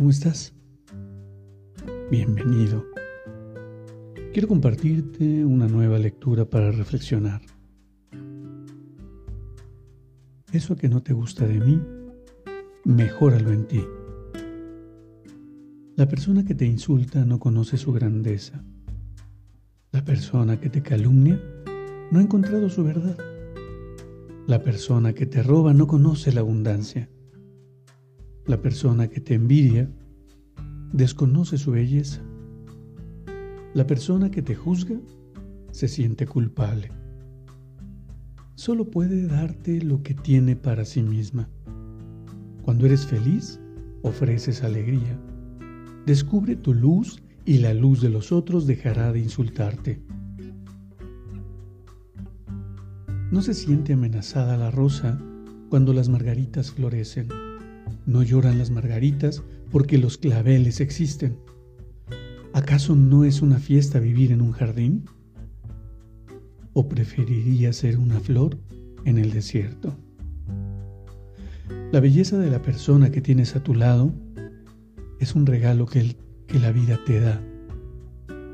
¿Cómo estás? Bienvenido. Quiero compartirte una nueva lectura para reflexionar. Eso que no te gusta de mí, mejóralo en ti. La persona que te insulta no conoce su grandeza. La persona que te calumnia no ha encontrado su verdad. La persona que te roba no conoce la abundancia. La persona que te envidia desconoce su belleza. La persona que te juzga se siente culpable. Solo puede darte lo que tiene para sí misma. Cuando eres feliz, ofreces alegría. Descubre tu luz y la luz de los otros dejará de insultarte. No se siente amenazada la rosa cuando las margaritas florecen. No lloran las margaritas porque los claveles existen. ¿Acaso no es una fiesta vivir en un jardín? ¿O preferiría ser una flor en el desierto? La belleza de la persona que tienes a tu lado es un regalo que, que la vida te da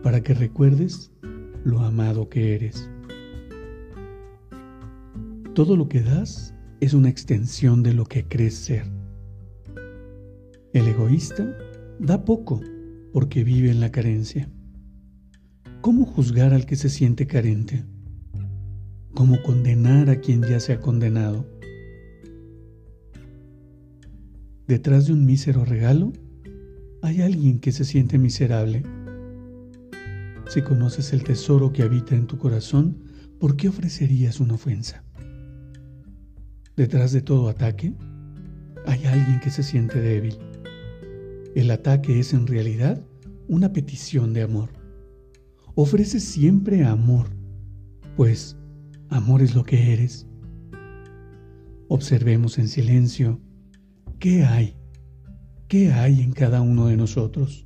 para que recuerdes lo amado que eres. Todo lo que das es una extensión de lo que crees ser. El egoísta da poco porque vive en la carencia. ¿Cómo juzgar al que se siente carente? ¿Cómo condenar a quien ya se ha condenado? Detrás de un mísero regalo hay alguien que se siente miserable. Si conoces el tesoro que habita en tu corazón, ¿por qué ofrecerías una ofensa? Detrás de todo ataque hay alguien que se siente débil. El ataque es en realidad una petición de amor. Ofrece siempre amor, pues amor es lo que eres. Observemos en silencio qué hay, qué hay en cada uno de nosotros.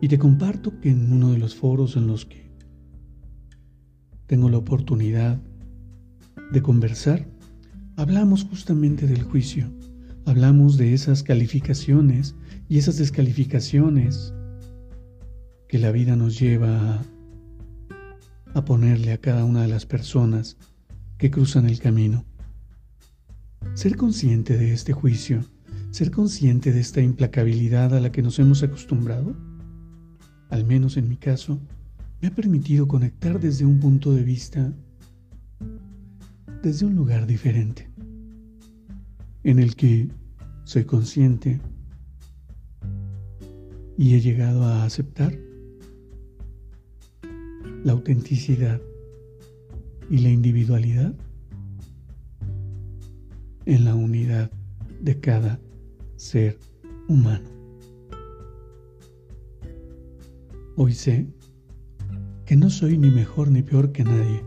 Y te comparto que en uno de los foros en los que tengo la oportunidad de conversar, hablamos justamente del juicio, hablamos de esas calificaciones y esas descalificaciones que la vida nos lleva a, ponerle a cada una de las personas que cruzan el camino. Ser consciente de este juicio, ser consciente de esta implacabilidad a la que nos hemos acostumbrado, al menos en mi caso, me ha permitido conectar desde un punto de vista desde un lugar diferente, en el que soy consciente y he llegado a aceptar la autenticidad y la individualidad en la unidad de cada ser humano. Hoy sé que no soy ni mejor ni peor que nadie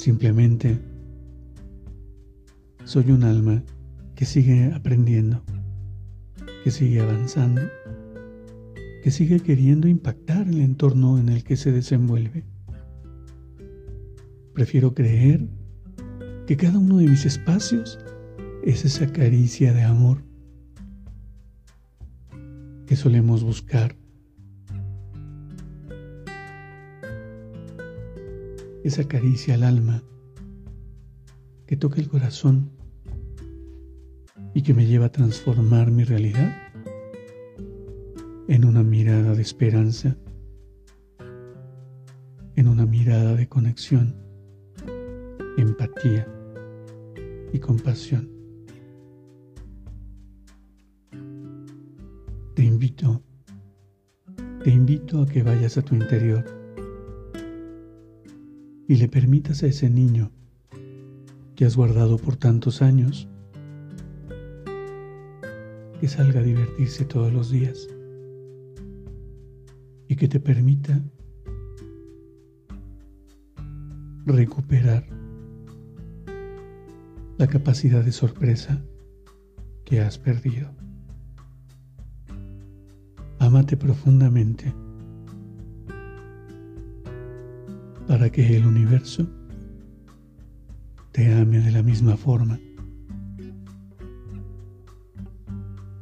Simplemente soy un alma que sigue aprendiendo, que sigue avanzando, que sigue queriendo impactar el entorno en el que se desenvuelve. Prefiero creer que cada uno de mis espacios es esa caricia de amor que solemos buscar esa caricia al alma que toca el corazón y que me lleva a transformar mi realidad en una mirada de esperanza, en una mirada de conexión, empatía y compasión. Te invito, te invito a que vayas a tu interior y le permitas a ese niño que has guardado por tantos años que salga a divertirse todos los días y que te permita recuperar la capacidad de sorpresa que has perdido. Amate profundamente para que el universo te ame de la misma forma.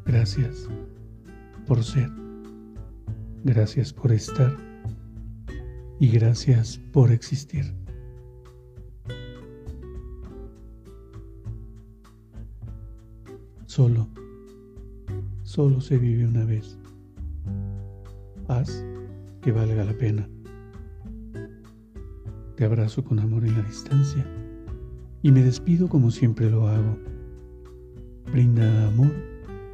Gracias por ser. Gracias por estar. Y gracias por existir. Solo, solo se vive una vez. Haz que valga la pena. Te abrazo con amor en la distancia y me despido como siempre lo hago. Brinda amor